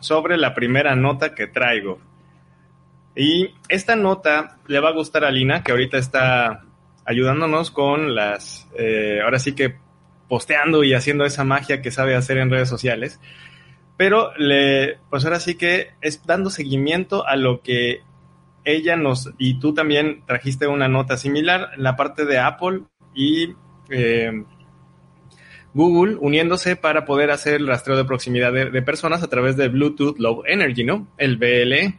sobre la primera nota que traigo. Y esta nota le va a gustar a Lina, que ahorita está ayudándonos con las, eh, ahora sí que posteando y haciendo esa magia que sabe hacer en redes sociales. Pero le, pues ahora sí que es dando seguimiento a lo que ella nos, y tú también trajiste una nota similar, la parte de Apple y eh, Google uniéndose para poder hacer el rastreo de proximidad de, personas a través de Bluetooth Low Energy, ¿no? El BLE.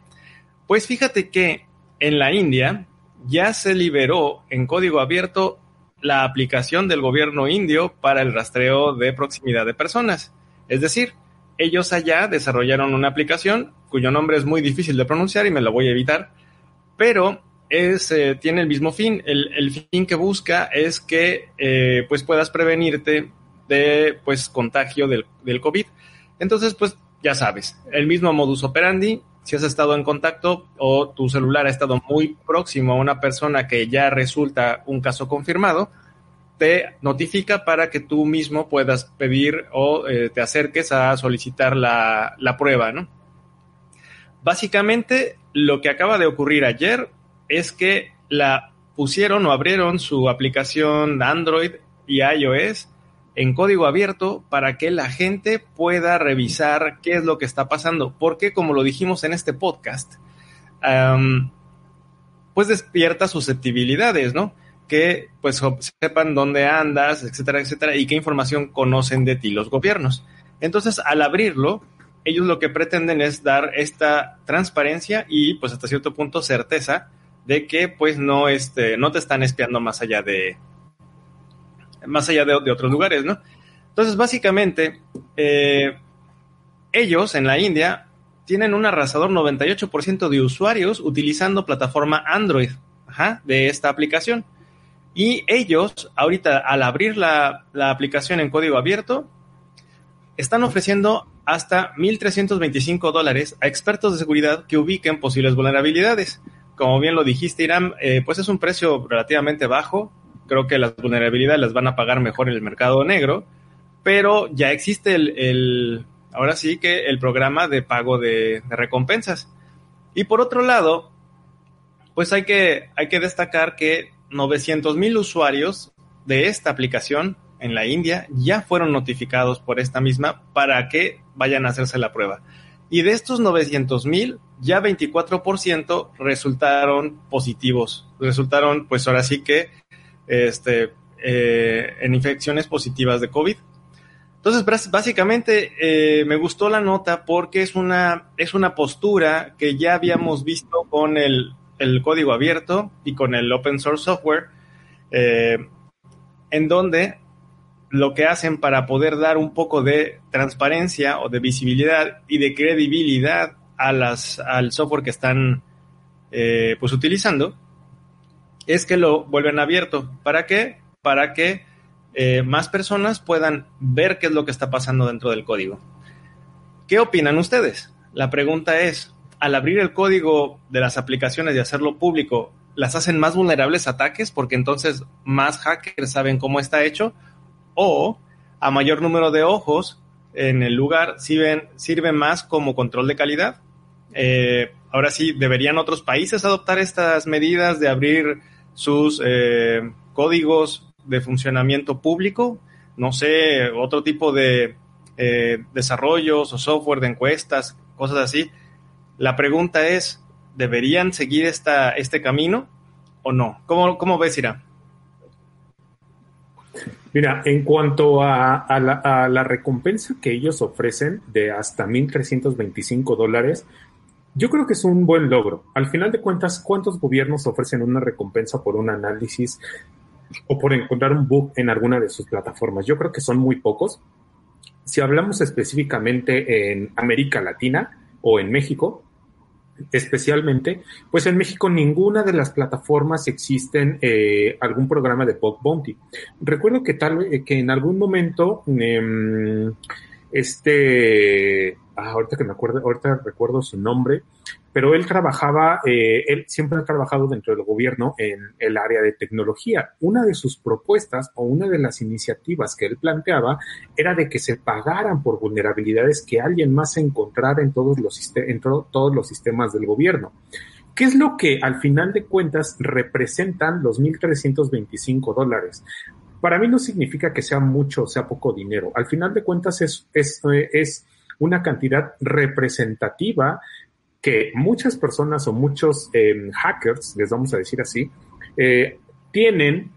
Pues fíjate que en la India ya se liberó en código abierto la aplicación del gobierno indio para el rastreo de proximidad de personas. Es decir, ellos allá desarrollaron una aplicación cuyo nombre es muy difícil de pronunciar y me la voy a evitar, pero es, eh, tiene el mismo fin. El, el, fin que busca es que eh, pues puedas prevenirte de pues contagio del, del COVID. Entonces, pues ya sabes, el mismo modus operandi, si has estado en contacto o tu celular ha estado muy próximo a una persona que ya resulta un caso confirmado, te notifica para que tú mismo puedas pedir o eh, te acerques a solicitar la, la prueba, ¿no? Básicamente, lo que acaba de ocurrir ayer es que la pusieron o abrieron su aplicación Android y iOS en código abierto para que la gente pueda revisar qué es lo que está pasando. Porque, como lo dijimos en este podcast, pues despierta susceptibilidades, ¿no? Que pues sepan dónde andas, etcétera, etcétera, y qué información conocen de ti los gobiernos. Entonces, al abrirlo, ellos lo que pretenden es dar esta transparencia y, pues, hasta cierto punto, certeza de que, pues, no, este, no te están espiando más allá de, más allá de, otros lugares, ¿no? Entonces, básicamente, eh, ellos en la India tienen un arrasador 98% de usuarios utilizando plataforma Android de esta aplicación. Y ellos, ahorita, al abrir la, la aplicación en código abierto, están ofreciendo hasta 1.325 dólares a expertos de seguridad que ubiquen posibles vulnerabilidades. Como bien lo dijiste, Irán, eh, pues es un precio relativamente bajo, creo que las vulnerabilidades las van a pagar mejor en el mercado negro, pero ya existe el, el ahora sí que el programa de pago de, recompensas. Y por otro lado, pues hay que, hay que destacar que 900 mil usuarios de esta aplicación en la India ya fueron notificados por esta misma para que vayan a hacerse la prueba. Y de estos 900 mil, ya 24% resultaron positivos. Resultaron, pues ahora sí que este, eh, en infecciones positivas de COVID. Entonces, básicamente eh, me gustó la nota porque es una, es una postura que ya habíamos visto con el, el código abierto y con el open source software, eh, en donde lo que hacen para poder dar un poco de transparencia o de visibilidad y de credibilidad a las, al software que están pues utilizando es que lo vuelven abierto. ¿Para qué? Para que eh, más personas puedan ver qué es lo que está pasando dentro del código. ¿Qué opinan ustedes? La pregunta es, al abrir el código de las aplicaciones y hacerlo público, ¿las hacen más vulnerables a ataques porque entonces más hackers saben cómo está hecho? ¿O a mayor número de ojos en el lugar sirven, sirven más como control de calidad? Eh, ahora sí, ¿deberían otros países adoptar estas medidas de abrir sus eh, códigos de funcionamiento público, no sé, otro tipo de eh, desarrollos o software de encuestas, cosas así. La pregunta es, ¿deberían seguir esta, este camino o no? ¿Cómo, cómo ves, Ira? Mira, en cuanto a, la, recompensa que ellos ofrecen de hasta 1.325 dólares, yo creo que es un buen logro. Al final de cuentas, ¿cuántos gobiernos ofrecen una recompensa por un análisis o por encontrar un bug en alguna de sus plataformas? Yo creo que son muy pocos. Si hablamos específicamente en América Latina o en México, especialmente, pues en México ninguna de las plataformas existen eh, algún programa de Bug Bounty. Recuerdo que tal eh, que en algún momento em, este ah, ahorita que me acuerdo, ahorita recuerdo su nombre, pero él trabajaba, eh, él siempre ha trabajado dentro del gobierno en el área de tecnología. Una de sus propuestas o una de las iniciativas que él planteaba era de que se pagaran por vulnerabilidades que alguien más encontrara en todos los, en todos los sistemas del gobierno. ¿Qué es lo que al final de cuentas representan los 1.325 dólares? Para mí no significa que sea mucho o sea poco dinero. Al final de cuentas es, es, es una cantidad representativa que muchas personas o muchos em, hackers, les vamos a decir así, eh, tienen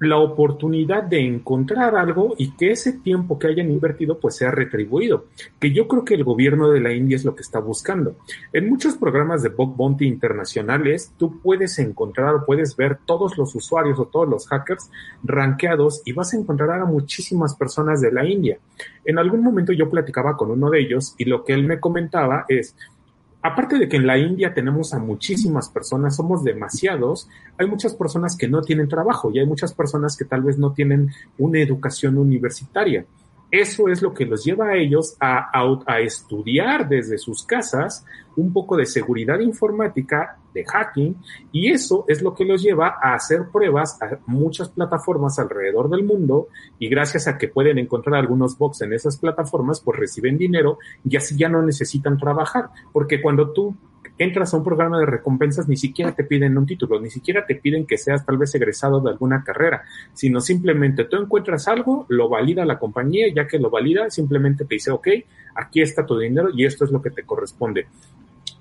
la oportunidad de encontrar algo y que ese tiempo que hayan invertido pues sea retribuido, que yo creo que el gobierno de la India es lo que está buscando. En muchos programas de Bug Bounty internacionales tú puedes encontrar o puedes ver todos los usuarios o todos los hackers rankeados y vas a encontrar a muchísimas personas de la India. En algún momento yo platicaba con uno de ellos y lo que él me comentaba es, aparte de que en la India tenemos a muchísimas personas, somos demasiados, hay muchas personas que no tienen trabajo y hay muchas personas que tal vez no tienen una educación universitaria. Eso es lo que los lleva a ellos a, estudiar desde sus casas un poco de seguridad informática, de hacking, y eso es lo que los lleva a hacer pruebas a muchas plataformas alrededor del mundo, y gracias a que pueden encontrar algunos bots en esas plataformas, pues reciben dinero y así ya no necesitan trabajar, porque cuando tú entras a un programa de recompensas, ni siquiera te piden un título, ni siquiera te piden que seas tal vez egresado de alguna carrera, sino simplemente tú encuentras algo, lo valida la compañía, ya que lo valida, simplemente te dice, ok, aquí está tu dinero y esto es lo que te corresponde.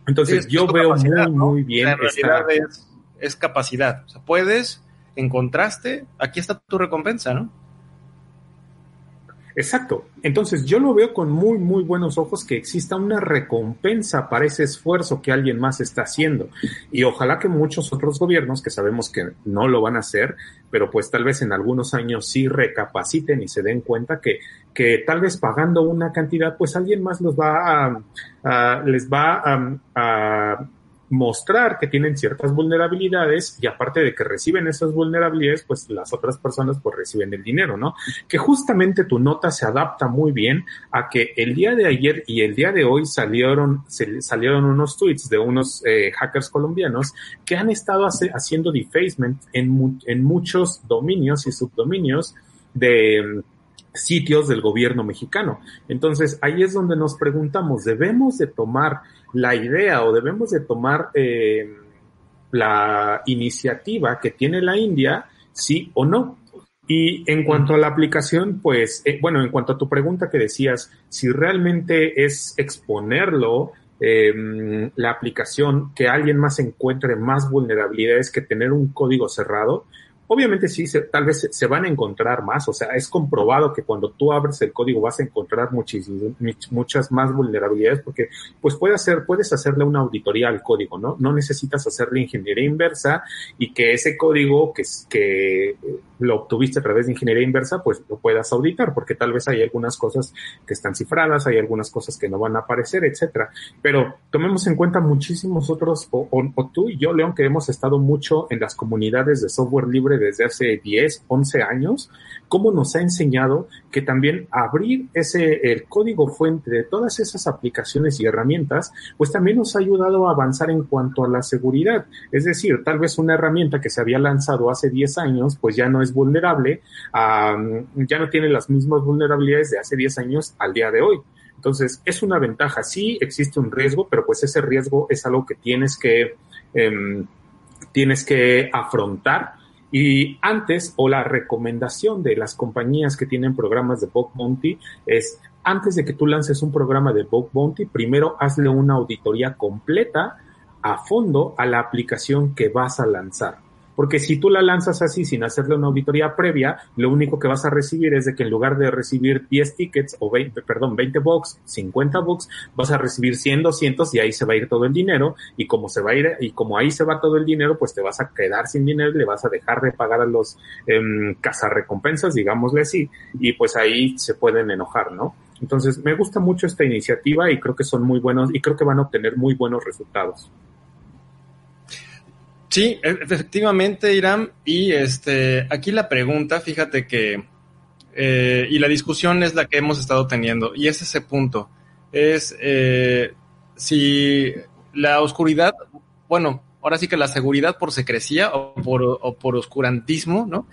Entonces yo veo muy, muy bien. En realidad es, es capacidad. O sea, puedes, encontraste, aquí está tu recompensa, ¿no? Exacto. Entonces yo lo veo con muy, muy buenos ojos que exista una recompensa para ese esfuerzo que alguien más está haciendo. Y ojalá que muchos otros gobiernos, que sabemos que no lo van a hacer, pero pues tal vez en algunos años sí recapaciten y se den cuenta que, que tal vez pagando una cantidad, pues alguien más los va a, les va a mostrar que tienen ciertas vulnerabilidades y aparte de que reciben esas vulnerabilidades, pues las otras personas pues reciben el dinero, ¿no? Que justamente tu nota se adapta muy bien a que el día de ayer y el día de hoy salieron, salieron unos tweets de unos eh, hackers colombianos que han estado haciendo defacement en, en muchos dominios y subdominios de sitios del gobierno mexicano. Entonces, ahí es donde nos preguntamos, ¿debemos de tomar la idea o debemos de tomar eh, la iniciativa que tiene la India, sí o no. Y en cuanto a la aplicación, pues, eh, bueno, en cuanto a tu pregunta que decías, si realmente es exponerlo, em, la aplicación, que alguien más encuentre más vulnerabilidades que tener un código cerrado, Obviamente sí, tal vez se, van a encontrar más, o sea, es comprobado que cuando tú abres el código vas a encontrar muchas más vulnerabilidades porque pues puede hacer, puedes hacerle una auditoría al código, ¿no? No necesitas hacerle ingeniería inversa y que ese código que, que lo obtuviste a través de ingeniería inversa, pues lo puedas auditar porque tal vez hay algunas cosas que están cifradas, hay algunas cosas que no van a aparecer, etcétera. Pero tomemos en cuenta muchísimos otros, o, o tú y yo, León, que hemos estado mucho en las comunidades de software libre desde hace 10, 11 años, cómo nos ha enseñado que también abrir ese, el código fuente de todas esas aplicaciones y herramientas, pues también nos ha ayudado a avanzar en cuanto a la seguridad. Es decir, tal vez una herramienta que se había lanzado hace 10 años, pues ya no es vulnerable, ya no tiene las mismas vulnerabilidades de hace 10 años al día de hoy. Entonces, es una ventaja. Sí existe un riesgo, pero pues ese riesgo es algo que tienes que, em, tienes que afrontar Y antes, o la recomendación de las compañías que tienen programas de Bug Bounty es, antes de que tú lances un programa de Bug Bounty, primero hazle una auditoría completa a fondo a la aplicación que vas a lanzar. Porque si tú la lanzas así sin hacerle una auditoría previa, lo único que vas a recibir es de que en lugar de recibir 10 tickets o 20, perdón, 20 bucks, 50 bucks, vas a recibir 100, 200 y ahí se va a ir todo el dinero y como se va a ir y como ahí se va todo el dinero, pues te vas a quedar sin dinero y le vas a dejar de pagar a los eh, cazarrecompensas, digámosle así, y pues ahí se pueden enojar, ¿no? Entonces, me gusta mucho esta iniciativa y creo que son muy buenos y creo que van a obtener muy buenos resultados. Sí, e, efectivamente, Irán. Y este, aquí la pregunta, fíjate que, eh, y la discusión es la que hemos estado teniendo, y es ese punto, es eh, si la oscuridad, bueno, ahora sí que la seguridad por secrecía o por, o por oscurantismo, ¿no?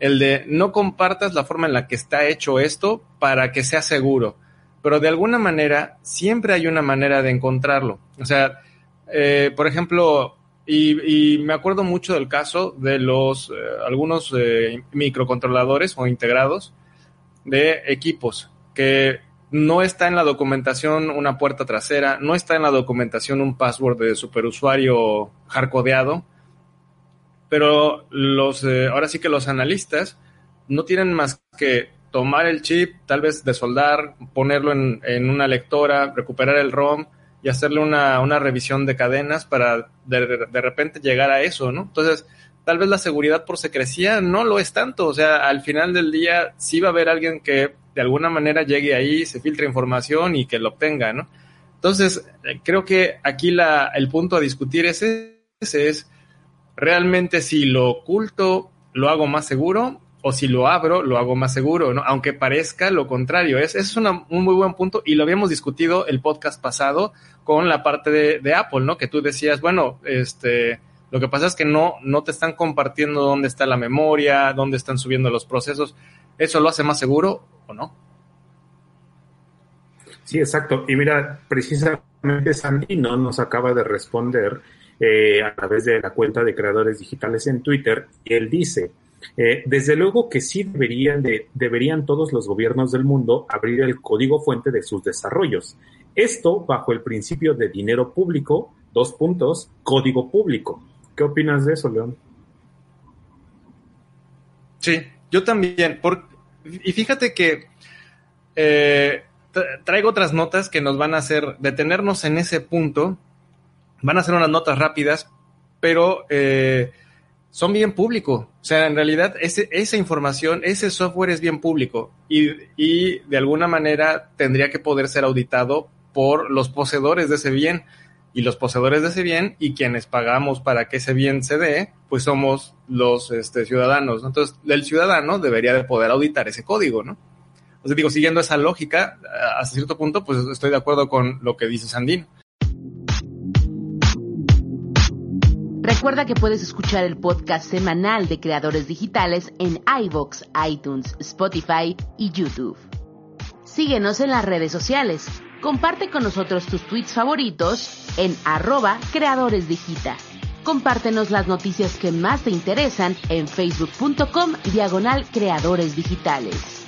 El de no compartas la forma en la que está hecho esto para que sea seguro, pero de alguna manera siempre hay una manera de encontrarlo. O sea, eh, por ejemplo, y, me acuerdo mucho del caso de los eh, algunos eh, microcontroladores o integrados de equipos que no está en la documentación una puerta trasera, no está en la documentación un password de superusuario hardcodeado, pero los eh, ahora sí que los analistas no tienen más que tomar el chip, tal vez desoldar, ponerlo en, en una lectora, recuperar el ROM, y hacerle una, una revisión de cadenas para de, de, repente llegar a eso, ¿no? Entonces, tal vez la seguridad por secrecía no lo es tanto, o sea, al final del día sí va a haber alguien que de alguna manera llegue ahí, se filtre información y que lo obtenga, ¿no? Entonces, creo que aquí la, el punto a discutir es ese, es realmente si lo oculto lo hago más seguro o si lo abro, lo hago más seguro, ¿no? Aunque parezca lo contrario. Es, es un muy buen punto y lo habíamos discutido el podcast pasado con la parte de, Apple, ¿no? Que tú decías, bueno, este, lo que pasa es que no, no te están compartiendo dónde está la memoria, dónde están subiendo los procesos. ¿Eso lo hace más seguro o no? Sí, exacto. Y mira, precisamente Sandy no nos acaba de responder eh, a través de la cuenta de creadores digitales en Twitter. Y él dice, eh, desde luego que sí deberían, de, deberían todos los gobiernos del mundo abrir el código fuente de sus desarrollos. Esto bajo el principio de dinero público, dos puntos, código público. ¿Qué opinas de eso, León? Sí, yo también. Por, y fíjate que eh, traigo otras notas que nos van a hacer detenernos en ese punto. Van a ser unas notas rápidas, pero eh, son bien público. O sea, en realidad ese, esa información, ese software es bien público y, y, de alguna manera tendría que poder ser auditado por los poseedores de ese bien. Y los poseedores de ese bien y quienes pagamos para que ese bien se dé, pues somos los este, ciudadanos. Entonces, el ciudadano debería de poder auditar ese código, ¿no? O sea, digo, siguiendo esa lógica, hasta cierto punto, pues estoy de acuerdo con lo que dice Sandino. Recuerda que puedes escuchar el podcast semanal de creadores digitales en iVoox, iTunes, Spotify y YouTube. Síguenos en las redes sociales. Comparte con nosotros tus tweets favoritos en arroba creadoresdigita. Compártenos las noticias que más te interesan en facebook.com diagonal creadores digitales.